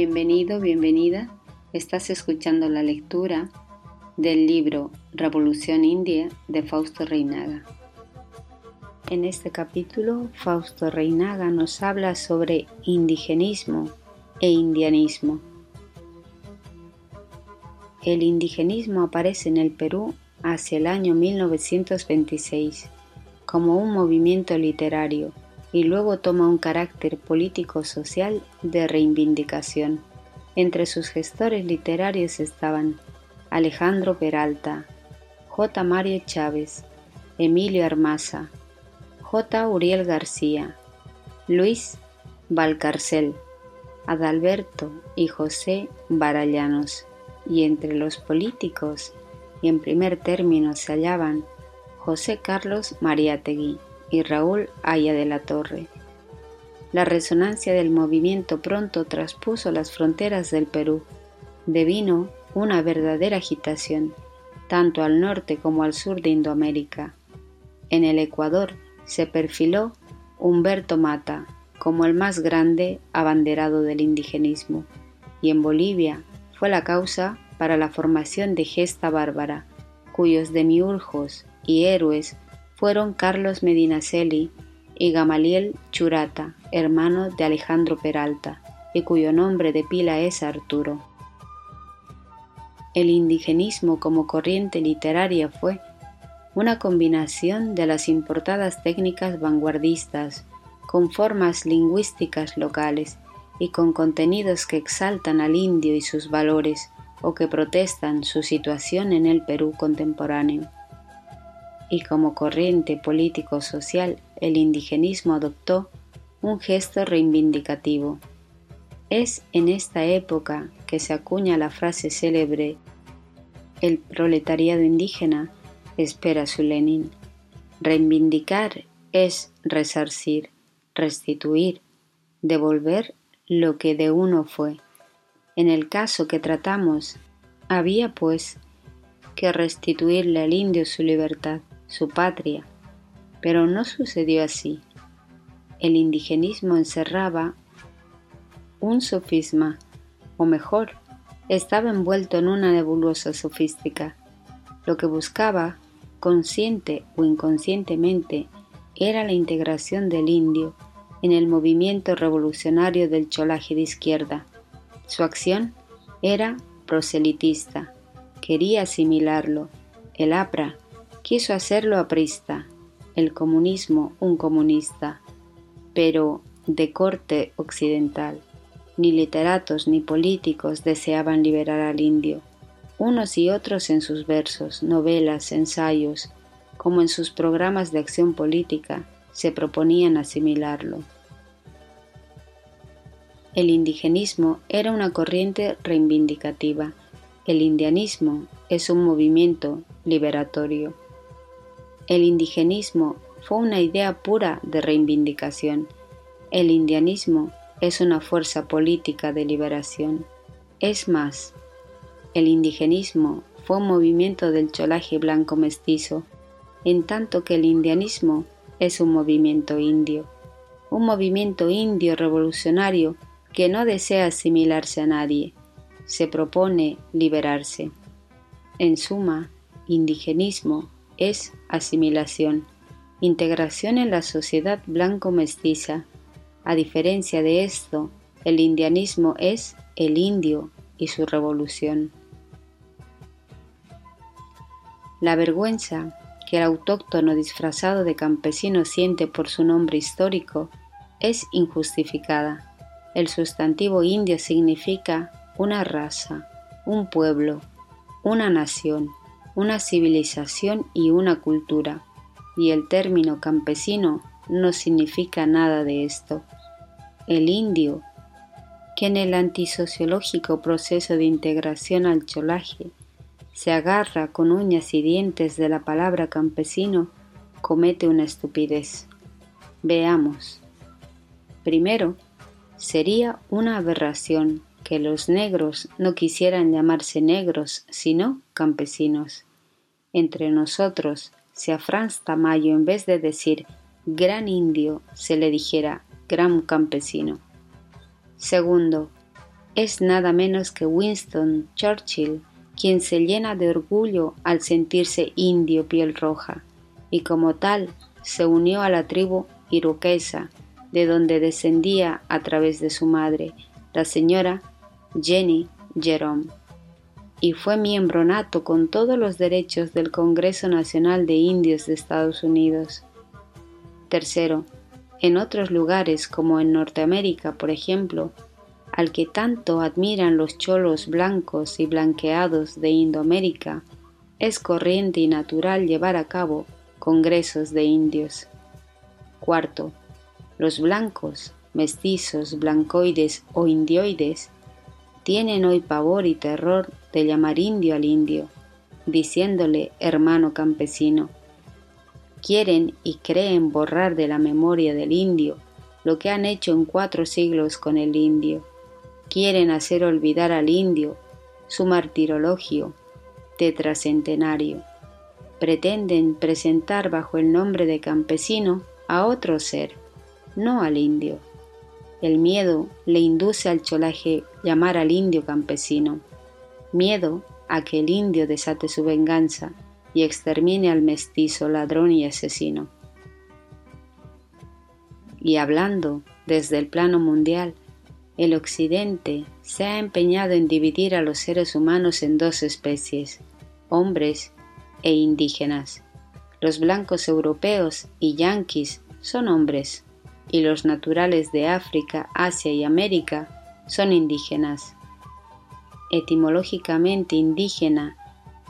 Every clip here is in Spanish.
Bienvenido, bienvenida. Estás escuchando la lectura del libro Revolución India de Fausto Reinaga. En este capítulo, Fausto Reinaga nos habla sobre indigenismo e indianismo. El indigenismo aparece en el Perú hacia el año 1926 como un movimiento literario y luego toma un carácter político-social de reivindicación. Entre sus gestores literarios estaban Alejandro Peralta, J. Mario Chávez, Emilio Armaza, J. Uriel García, Luis Valcarcel, Adalberto y José Barallanos, y entre los políticos, y en primer término se hallaban José Carlos Mariátegui y Raúl Aya de la Torre. La resonancia del movimiento pronto traspuso las fronteras del Perú. Devino una verdadera agitación, tanto al norte como al sur de Indoamérica. En el Ecuador se perfiló Humberto Mata como el más grande abanderado del indigenismo, y en Bolivia fue la causa para la formación de Gesta Bárbara, cuyos demiurgos y héroes fueron Carlos Medinaceli y Gamaliel Churata, hermano de Alejandro Peralta, y cuyo nombre de pila es Arturo. El indigenismo como corriente literaria fue una combinación de las importadas técnicas vanguardistas, con formas lingüísticas locales y con contenidos que exaltan al indio y sus valores o que protestan su situación en el Perú contemporáneo. Y como corriente político-social, el indigenismo adoptó un gesto reivindicativo. Es en esta época que se acuña la frase célebre El proletariado indígena espera su Lenin. Reivindicar es resarcir, restituir, devolver lo que de uno fue. En el caso que tratamos, había pues que restituirle al indio su libertad, su patria, pero no sucedió así. El indigenismo encerraba un sofisma, o mejor, estaba envuelto en una nebulosa sofística. Lo que buscaba consciente o inconscientemente, era la integración del indio en el movimiento revolucionario del cholaje de izquierda. Su acción era proselitista, quería asimilarlo. El APRA quiso hacerlo aprista, el comunismo un comunista, pero de corte occidental. Ni literatos ni políticos deseaban liberar al indio unos y otros en sus versos, novelas, ensayos, como en sus programas de acción política, se proponían asimilarlo. El indigenismo era una corriente reivindicativa, el indianismo es un movimiento liberatorio. El indigenismo fue una idea pura de reivindicación, el indianismo es una fuerza política de liberación. Es más, el indigenismo fue un movimiento del cholaje blanco mestizo, en tanto que el indianismo es un movimiento indio, un movimiento indio revolucionario que no desea asimilarse a nadie, se propone liberarse. En suma, indigenismo es asimilación, integración en la sociedad blanco-mestiza. A diferencia de esto, el indianismo es el indio y su revolución. La vergüenza que el autóctono disfrazado de campesino siente por su nombre histórico es injustificada. El sustantivo indio significa una raza, un pueblo, una nación, una civilización y una cultura, y el término campesino no significa nada de esto. El indio, que en el antisociológico proceso de integración al cholaje se agarra con uñas y dientes de la palabra campesino, comete una estupidez. Veamos. Primero, sería una aberración que los negros no quisieran llamarse negros, sino campesinos. Entre nosotros, si a Franz Tamayo en vez de decir gran indio se le dijera gran campesino. Segundo, es nada menos que Winston Churchill, quien se llena de orgullo al sentirse indio piel roja, y como tal se unió a la tribu iroquesa, de donde descendía a través de su madre, la señora Jenny Jerome, y fue miembro nato con todos los derechos del Congreso Nacional de Indios de Estados Unidos. Tercero, en otros lugares como en Norteamérica, por ejemplo, al que tanto admiran los cholos blancos y blanqueados de Indoamérica, es corriente y natural llevar a cabo congresos de indios. Cuarto, los blancos, mestizos, blancoides o indioides tienen hoy pavor y terror de llamar indio al indio, diciéndole hermano campesino. Quieren y creen borrar de la memoria del indio lo que han hecho en cuatro siglos con el indio quieren hacer olvidar al indio su martirologio tetracentenario. Pretenden presentar bajo el nombre de campesino a otro ser, no al indio. El miedo le induce al cholaje llamar al indio campesino. Miedo a que el indio desate su venganza y extermine al mestizo ladrón y asesino. Y hablando desde el plano mundial, el Occidente se ha empeñado en dividir a los seres humanos en dos especies, hombres e indígenas. Los blancos europeos y yanquis son hombres, y los naturales de África, Asia y América son indígenas. Etimológicamente indígena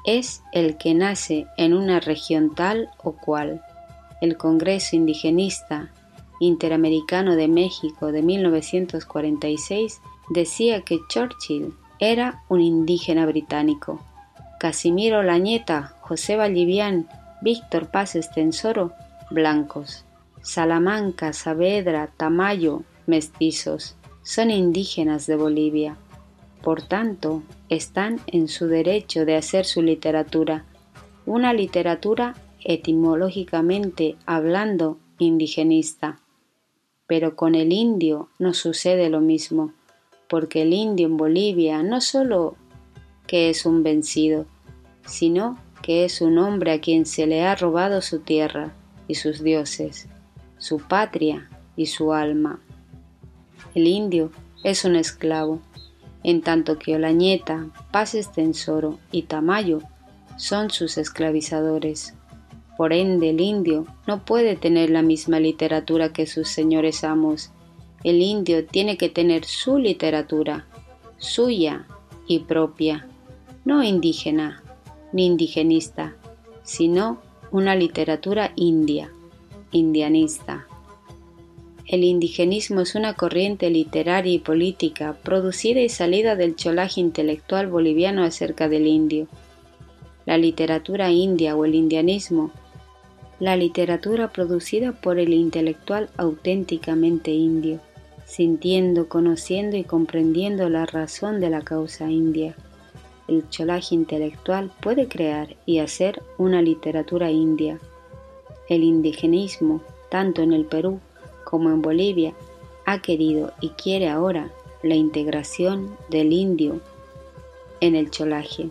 es el que nace en una región tal o cual. El Congreso Indigenista Interamericano de México de 1946 decía que Churchill era un indígena británico. Casimiro Lañeta, José Vallivian, Víctor Paz Estensoro, blancos. Salamanca, Saavedra, Tamayo, mestizos. Son indígenas de Bolivia. Por tanto, están en su derecho de hacer su literatura, una literatura etimológicamente hablando indigenista. Pero con el indio no sucede lo mismo, porque el indio en Bolivia no solo que es un vencido, sino que es un hombre a quien se le ha robado su tierra y sus dioses, su patria y su alma. El indio es un esclavo, en tanto que Olañeta, Paz Estensoro y Tamayo son sus esclavizadores. Por ende, el indio no puede tener la misma literatura que sus señores amos. El indio tiene que tener su literatura, suya y propia, no indígena ni indigenista, sino una literatura india, indianista. El indigenismo es una corriente literaria y política producida y salida del cholaje intelectual boliviano acerca del indio. La literatura india o el indianismo la literatura producida por el intelectual auténticamente indio, sintiendo, conociendo y comprendiendo la razón de la causa india. El cholaje intelectual puede crear y hacer una literatura india. El indigenismo, tanto en el Perú como en Bolivia, ha querido y quiere ahora la integración del indio en el cholaje.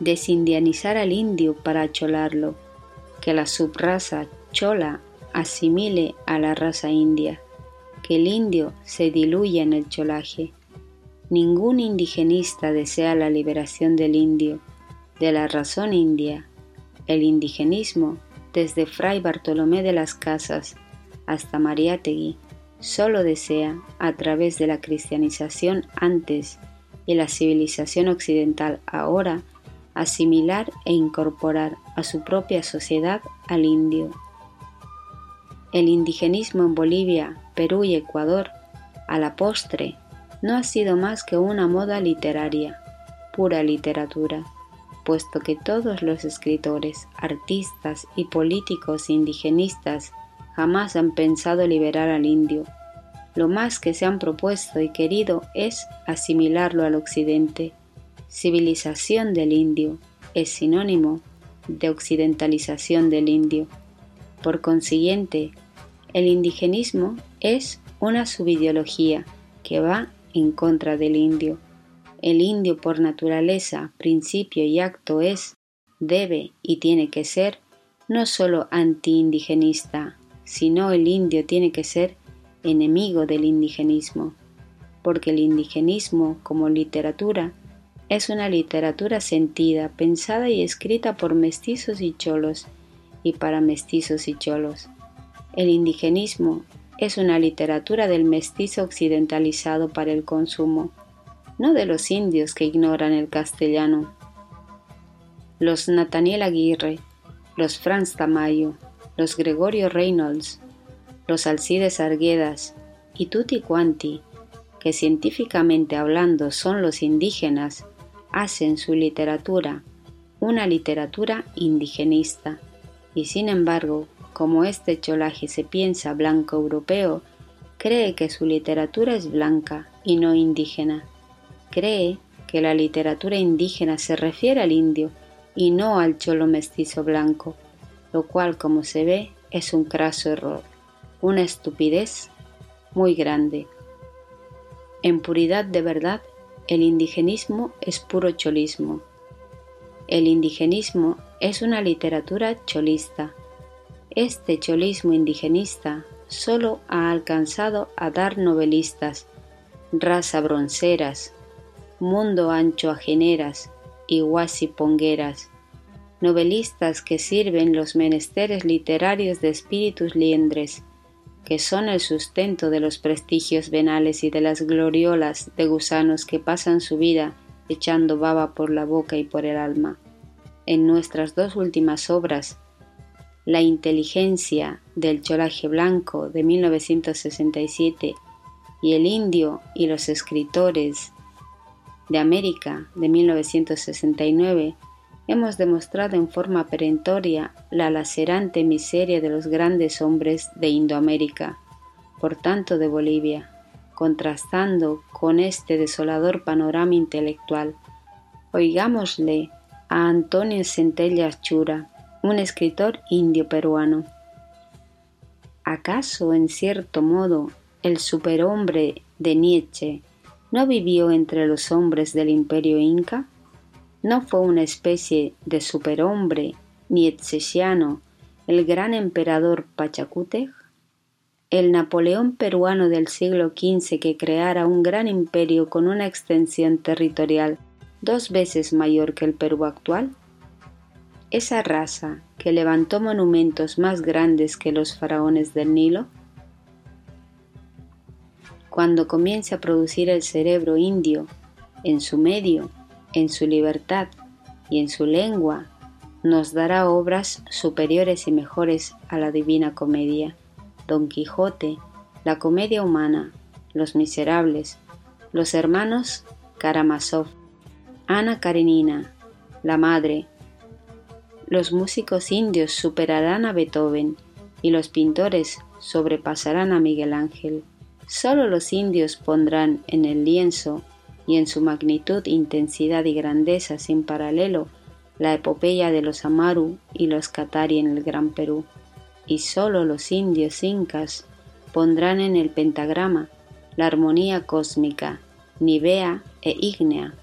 Desindianizar al indio para cholarlo que la subraza chola asimile a la raza india, que el indio se diluya en el cholaje. Ningún indigenista desea la liberación del indio, de la razón india. El indigenismo, desde Fray Bartolomé de las Casas hasta Mariátegui, solo desea, a través de la cristianización antes y la civilización occidental ahora, asimilar e incorporar a su propia sociedad al indio. El indigenismo en Bolivia, Perú y Ecuador, a la postre, no ha sido más que una moda literaria, pura literatura, puesto que todos los escritores, artistas y políticos indigenistas jamás han pensado liberar al indio. Lo más que se han propuesto y querido es asimilarlo al occidente, civilización del indio es sinónimo de occidentalización del indio. Por consiguiente, el indigenismo es una subideología que va en contra del indio. El indio por naturaleza, principio y acto es, debe y tiene que ser no solo anti-indigenista, sino el indio tiene que ser enemigo del indigenismo, porque el indigenismo como literatura es una literatura sentida, pensada y escrita por mestizos y cholos y para mestizos y cholos. El indigenismo es una literatura del mestizo occidentalizado para el consumo, no de los indios que ignoran el castellano. Los Nathaniel Aguirre, los Franz Tamayo, los Gregorio Reynolds, los Alcides Arguedas y tutti quanti, que científicamente hablando son los indígenas, hacen su literatura una literatura indigenista, y sin embargo, como este cholaje se piensa blanco europeo, cree que su literatura es blanca y no indígena. Cree que la literatura indígena se refiere al indio y no al cholo mestizo blanco, lo cual, como se ve, es un craso error, una estupidez muy grande. En puridad de verdad, el indigenismo es puro cholismo. El indigenismo es una literatura cholista. Este cholismo indigenista solo ha alcanzado a dar novelistas, raza bronceras, mundo ancho ajeneras y guasipongueras, novelistas que sirven los menesteres literarios de espíritus liendres, que son el sustento de los prestigios venales y de las gloriolas de gusanos que pasan su vida echando baba por la boca y por el alma. En nuestras dos últimas obras, La inteligencia del cholaje blanco de 1967 y El indio y los escritores de América de 1969, hemos demostrado en forma perentoria la lacerante miseria de los grandes hombres de Indoamérica, por tanto de Bolivia, contrastando con este desolador panorama intelectual. Oigámosle a Antonio Centella Chura, un escritor indio peruano. ¿Acaso, en cierto modo, el superhombre de Nietzsche no vivió entre los hombres del imperio inca? no fue una especie de superhombre ni etzesiano el gran emperador Pachacútec? El Napoleón peruano del siglo XV que creara un gran imperio con una extensión territorial dos veces mayor que el Perú actual? Esa raza que levantó monumentos más grandes que los faraones del Nilo? Cuando comience a producir el cerebro indio en su medio, en su libertad y en su lengua, nos dará obras superiores y mejores a la Divina Comedia, Don Quijote, la Comedia Humana, Los Miserables, Los Hermanos Karamazov, Ana Karenina, La Madre. Los músicos indios superarán a Beethoven y los pintores sobrepasarán a Miguel Ángel. Solo los indios pondrán en el lienzo y en su magnitud, intensidad y grandeza sin paralelo la epopeya de los Amaru y los Catari en el Gran Perú, y sólo los indios incas pondrán en el pentagrama la armonía cósmica, nivea e ígnea,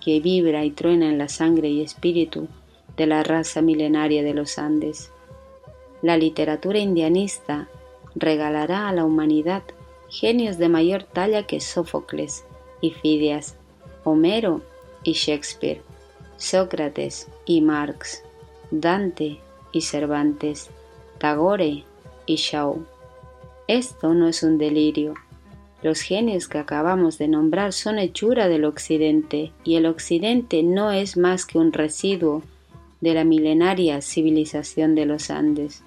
que vibra y truena en la sangre y espíritu de la raza milenaria de los Andes. La literatura indianista regalará a la humanidad genios de mayor talla que Sófocles, y Fidias, Homero y Shakespeare, Sócrates y Marx, Dante y Cervantes, Tagore y Shaw. Esto no es un delirio. Los genios que acabamos de nombrar son hechura del Occidente y el Occidente no es más que un residuo de la milenaria civilización de los Andes.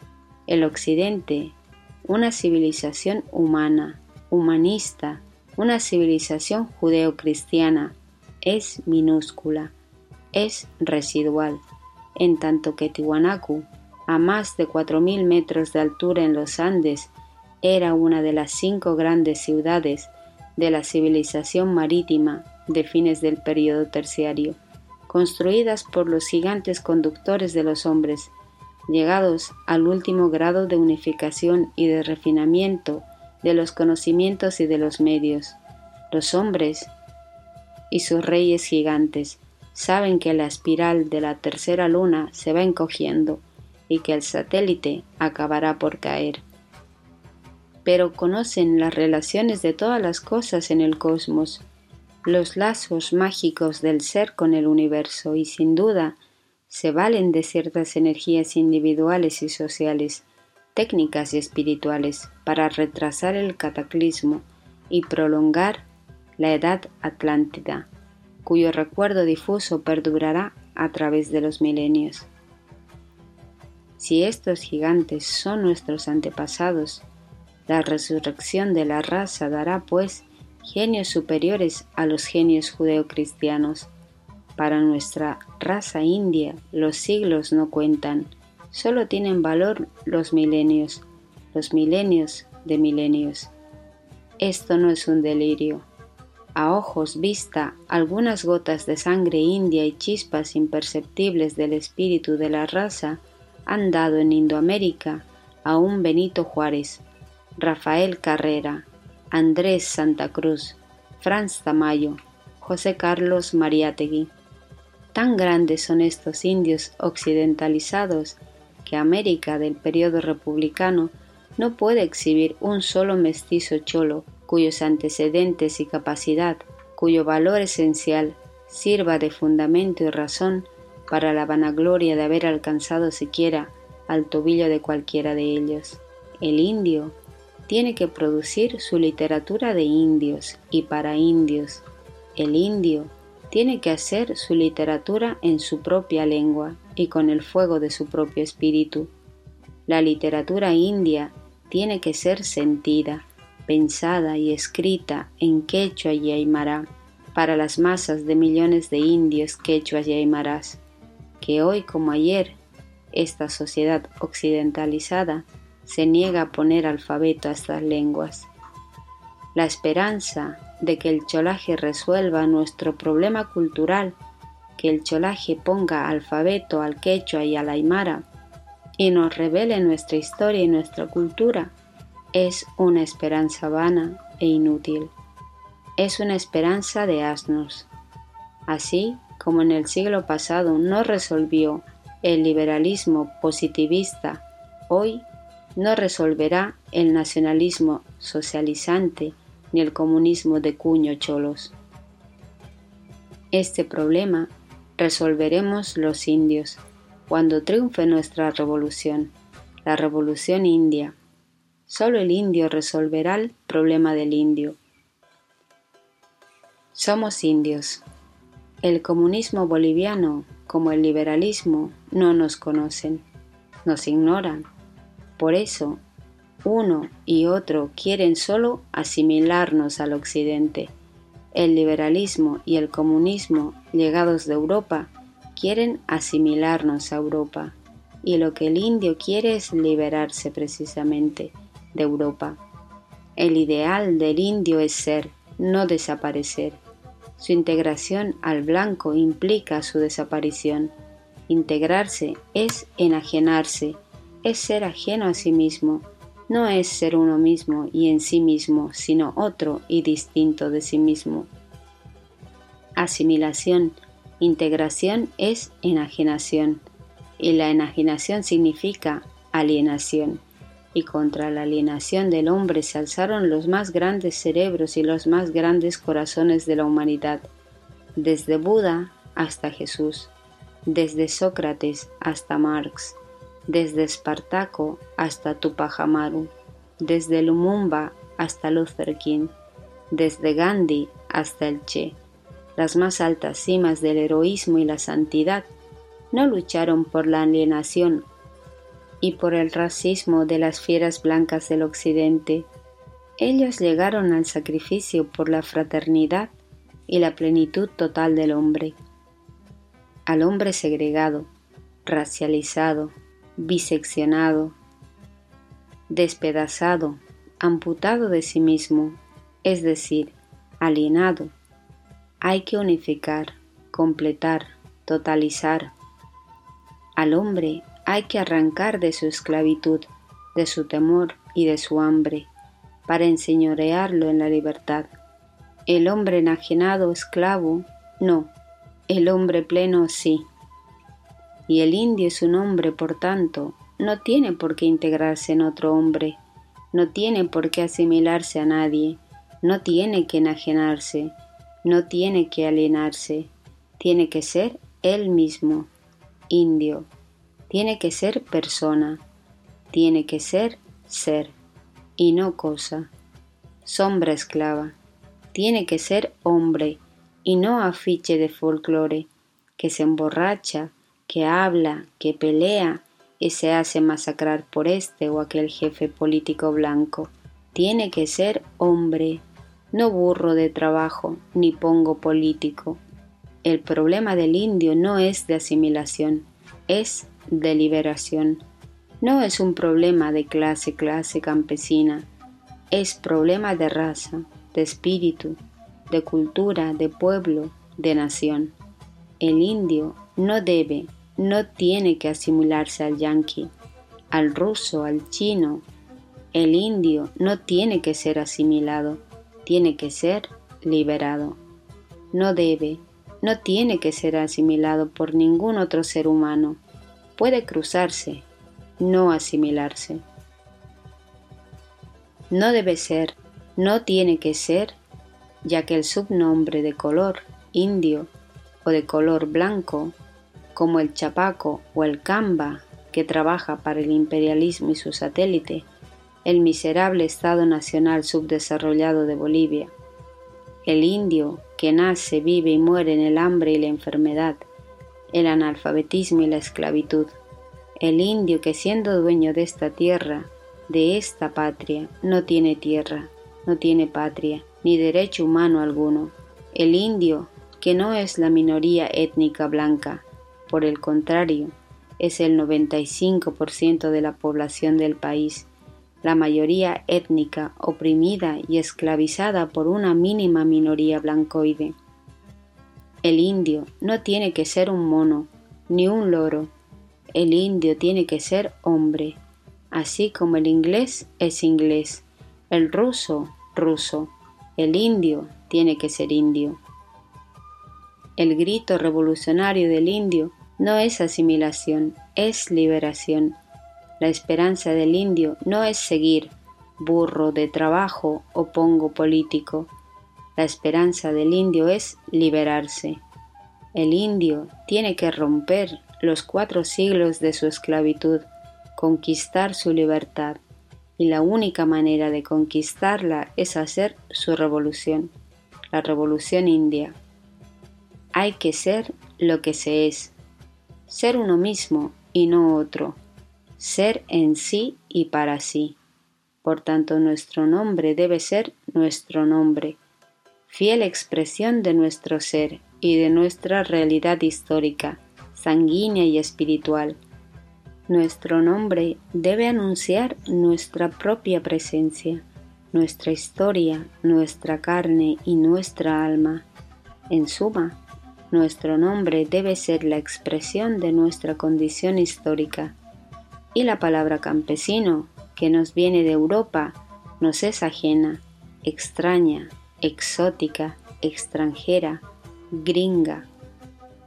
El Occidente, una civilización humana, humanista, una civilización judeocristiana es minúscula, es residual, en tanto que Tiwanaku, a más de 4.000 metros de altura en los Andes, era una de las cinco grandes ciudades de la civilización marítima de fines del período terciario, construidas por los gigantes conductores de los hombres, llegados al último grado de unificación y de refinamiento de los conocimientos y de los medios. Los hombres y sus reyes gigantes saben que la espiral de la tercera luna se va encogiendo y que el satélite acabará por caer. Pero conocen las relaciones de todas las cosas en el cosmos, los lazos mágicos del ser con el universo y sin duda se valen de ciertas energías individuales y sociales, técnicas y espirituales para retrasar el cataclismo y prolongar la edad atlántida, cuyo recuerdo difuso perdurará a través de los milenios. Si estos gigantes son nuestros antepasados, la resurrección de la raza dará, pues, genios superiores a los genios judeocristianos. Para nuestra raza india los siglos no cuentan, solo tienen valor los milenios, los milenios de milenios. Esto no es un delirio. A ojos vista, algunas gotas de sangre india y chispas imperceptibles del espíritu de la raza han dado en Indoamérica a un Benito Juárez, Rafael Carrera, Andrés Santa Cruz, Franz Tamayo, José Carlos Mariátegui. Tan grandes son estos indios occidentalizados que América del periodo republicano no puede exhibir un solo mestizo cholo cuyos antecedentes y capacidad, cuyo valor esencial sirva de fundamento y razón para la vanagloria de haber alcanzado siquiera al tobillo de cualquiera de ellos. El indio tiene que producir su literatura de indios y para indios. El indio tiene que hacer su literatura en su propia lengua y con el fuego de su propio espíritu. La literatura india tiene que ser sentida, pensada y escrita en quechua y aymara para las masas de millones de indios quechuas y aymaras que hoy como ayer esta sociedad occidentalizada se niega a poner alfabeto a estas lenguas. La esperanza de que el cholaje resuelva nuestro problema cultural, que el cholaje ponga alfabeto al quechua y al aymara y nos revele nuestra historia y nuestra cultura, es una esperanza vana e inútil. Es una esperanza de asnos. Así como en el siglo pasado no resolvió el liberalismo positivista, hoy no resolverá el nacionalismo socializante ni el comunismo de cuño cholos. Este problema resolveremos los indios cuando triunfe nuestra revolución, la revolución india. Solo el indio resolverá el problema del indio. Somos indios. El comunismo boliviano, como el liberalismo, no nos conocen, nos ignoran. Por eso, uno y otro quieren solo asimilarnos al occidente. El liberalismo y el comunismo, llegados de Europa, quieren asimilarnos a Europa. Y lo que el indio quiere es liberarse precisamente de Europa. El ideal del indio es ser, no desaparecer. Su integración al blanco implica su desaparición. Integrarse es enajenarse, es ser ajeno a sí mismo, no es ser uno mismo y en sí mismo, sino otro y distinto de sí mismo. Asimilación, integración es enajenación, y la enajenación significa alienación y contra la alienación del hombre se alzaron los más grandes cerebros y los más grandes corazones de la humanidad, desde Buda hasta Jesús, desde Sócrates hasta Marx, desde Espartaco hasta Tupac Amaru, desde Lumumba hasta Luther King, desde Gandhi hasta el Che. Las más altas cimas del heroísmo y la santidad no lucharon por la alienación y por el racismo de las fieras blancas del occidente. Ellos llegaron al sacrificio por la fraternidad y la plenitud total del hombre. Al hombre segregado, racializado, biseccionado, despedazado, amputado de sí mismo, es decir, alienado. Hay que unificar, completar, totalizar. Al hombre hay que arrancar de su esclavitud, de su temor y de su hambre, para enseñorearlo en la libertad. El hombre enajenado, esclavo, no. El hombre pleno, sí. Y el indio es un hombre, por tanto, no tiene por qué integrarse en otro hombre, no tiene por qué asimilarse a nadie, no tiene que enajenarse, no tiene que alienarse, tiene que ser él mismo, indio, tiene que ser persona, tiene que ser ser, y no cosa, sombra esclava, tiene que ser hombre, y no afiche de folclore, que se emborracha, que habla, que pelea y se hace masacrar por este o aquel jefe político blanco. Tiene que ser hombre, no burro de trabajo ni pongo político. El problema del indio no es de asimilación, es de liberación. No es un problema de clase, clase campesina, es problema de raza, de espíritu, de cultura, de pueblo, de nación. El indio no debe, no tiene que asimilarse al yanqui, al ruso, al chino. El indio no tiene que ser asimilado, tiene que ser liberado. No debe, no tiene que ser asimilado por ningún otro ser humano. Puede cruzarse, no asimilarse. No debe ser, no tiene que ser, ya que el subnombre de color indio o de color blanco como el Chapaco o el Camba, que trabaja para el imperialismo y su satélite, el miserable Estado Nacional subdesarrollado de Bolivia, el indio que nace, vive y muere en el hambre y la enfermedad, el analfabetismo y la esclavitud, el indio que siendo dueño de esta tierra, de esta patria, no tiene tierra, no tiene patria, ni derecho humano alguno, el indio que no es la minoría étnica blanca, por el contrario, es el 95% de la población del país, la mayoría étnica oprimida y esclavizada por una mínima minoría blancoide. El indio no tiene que ser un mono, ni un loro. El indio tiene que ser hombre, así como el inglés es inglés, el ruso ruso, el indio tiene que ser indio. El grito revolucionario del indio no es asimilación, es liberación. La esperanza del indio no es seguir burro de trabajo o pongo político. La esperanza del indio es liberarse. El indio tiene que romper los cuatro siglos de su esclavitud, conquistar su libertad, y la única manera de conquistarla es hacer su revolución, la revolución india. Hay que ser lo que se es, ser uno mismo y no otro, ser en sí y para sí. Por tanto, nuestro nombre debe ser nuestro nombre, fiel expresión de nuestro ser y de nuestra realidad histórica, sanguínea y espiritual. Nuestro nombre debe anunciar nuestra propia presencia, nuestra historia, nuestra carne y nuestra alma. En suma, nuestro nombre debe ser la expresión de nuestra condición histórica. Y la palabra campesino, que nos viene de Europa, nos es ajena, extraña, exótica, extranjera, gringa.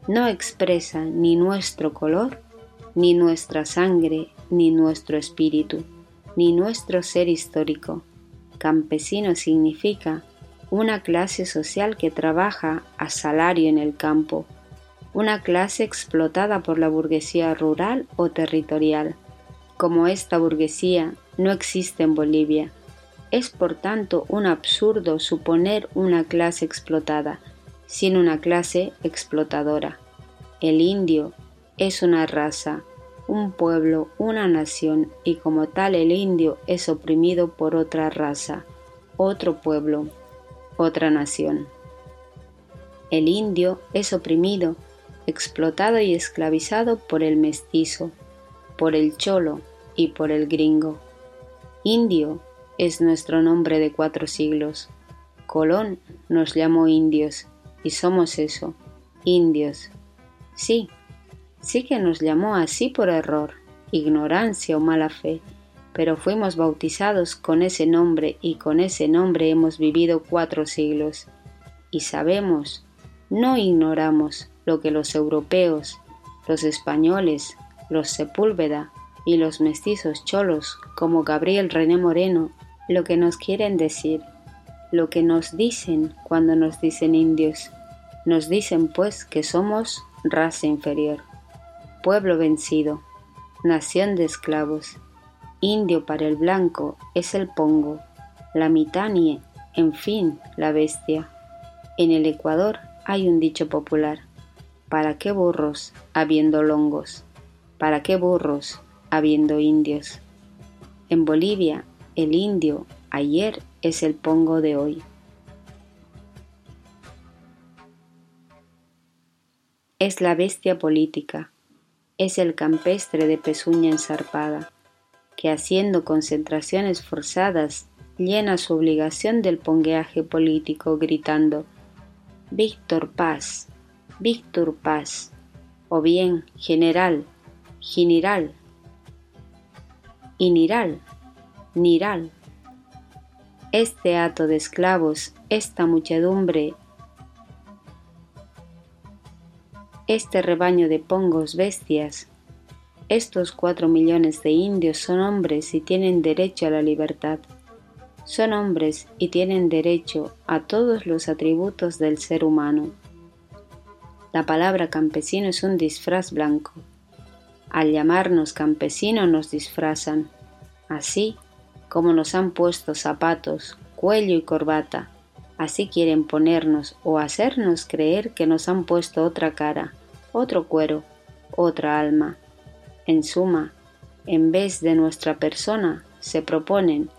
No expresa ni nuestro color, ni nuestra sangre, ni nuestro espíritu, ni nuestro ser histórico. Campesino significa una clase social que trabaja a salario en el campo, una clase explotada por la burguesía rural o territorial. Como esta burguesía no existe en Bolivia, es por tanto un absurdo suponer una clase explotada, sin una clase explotadora. El indio es una raza, un pueblo, una nación, y como tal el indio es oprimido por otra raza, otro pueblo, otra nación. El indio es oprimido, explotado y esclavizado por el mestizo, por el cholo y por el gringo. Indio es nuestro nombre de cuatro siglos. Colón nos llamó indios y somos eso, indios. Sí, sí que nos llamó así por error, ignorancia o mala fe, pero fuimos bautizados con ese nombre y con ese nombre hemos vivido cuatro siglos. y sabemos, no ignoramos lo que los europeos, los españoles, los Sepúlveda y los mestizos cholos como Gabriel René Moreno, lo que nos quieren decir, lo que nos dicen cuando nos dicen indios. Nos dicen pues que somos raza inferior, pueblo vencido, nación de esclavos. Indio para el blanco es el pongo, la mitanie, en fin, la bestia. En el Ecuador hay un dicho popular, ¿para qué burros habiendo longos? ¿Para qué burros habiendo indios? En Bolivia, el indio ayer es el pongo de hoy. Es la bestia política, es el campestre de pezuña ensarpada, que haciendo concentraciones forzadas llena su obligación del pongueaje político gritando Víctor Paz, Víctor Paz, o bien General, General, Iniral, Niral. Este hato de esclavos, esta muchedumbre, este rebaño de pongos bestias, estos cuatro millones de indios son hombres y tienen derecho a la libertad son hombres y tienen derecho a todos los atributos del ser humano. La palabra campesino es un disfraz blanco. Al llamarnos campesino nos disfrazan, así como nos han puesto zapatos, cuello y corbata, así quieren ponernos o hacernos creer que nos han puesto otra cara, otro cuero, otra alma. En suma, en vez de nuestra persona, se proponen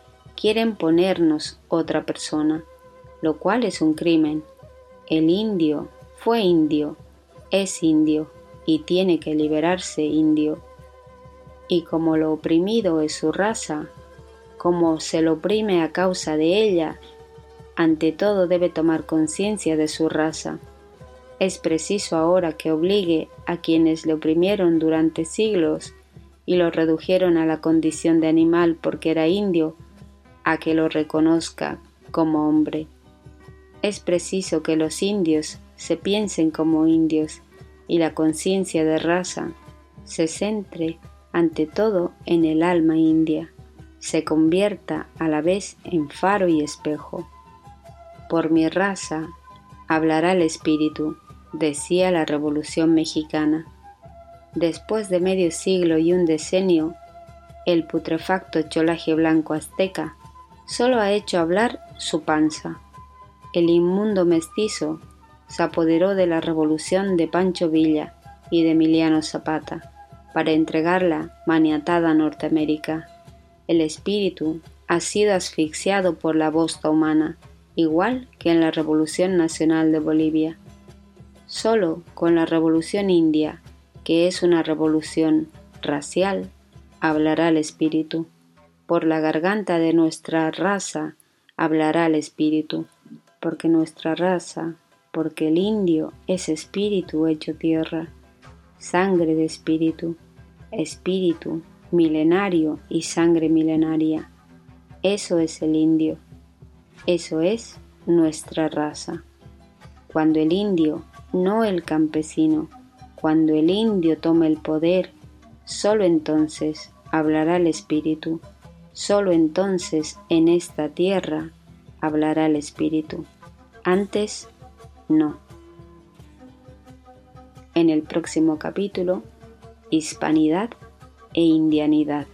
quieren ponernos otra persona, lo cual es un crimen. El indio fue indio, es indio y tiene que liberarse indio. Y como lo oprimido es su raza, como se lo oprime a causa de ella, ante todo debe tomar conciencia de su raza. Es preciso ahora que obligue a quienes le oprimieron durante siglos y lo redujeron a la condición de animal porque era indio, a que lo reconozca como hombre. Es preciso que los indios se piensen como indios y la conciencia de raza se centre ante todo en el alma india, se convierta a la vez en faro y espejo. Por mi raza hablará el espíritu, decía la Revolución mexicana. Después de medio siglo y un decenio, el putrefacto cholaje blanco azteca solo ha hecho hablar su panza. El inmundo mestizo se apoderó de la revolución de Pancho Villa y de Emiliano Zapata para entregarla maniatada a Norteamérica. El espíritu ha sido asfixiado por la bosta humana, igual que en la Revolución Nacional de Bolivia. Solo con la Revolución India, que es una revolución racial, hablará el espíritu por la garganta de nuestra raza hablará el espíritu, porque nuestra raza, porque el indio es espíritu hecho tierra, sangre de espíritu, espíritu milenario y sangre milenaria. Eso es el indio, eso es nuestra raza. Cuando el indio, no el campesino, cuando el indio tome el poder, solo entonces hablará el espíritu Solo entonces en esta tierra hablará el Espíritu. Antes, no. En el próximo capítulo, Hispanidad e Indianidad.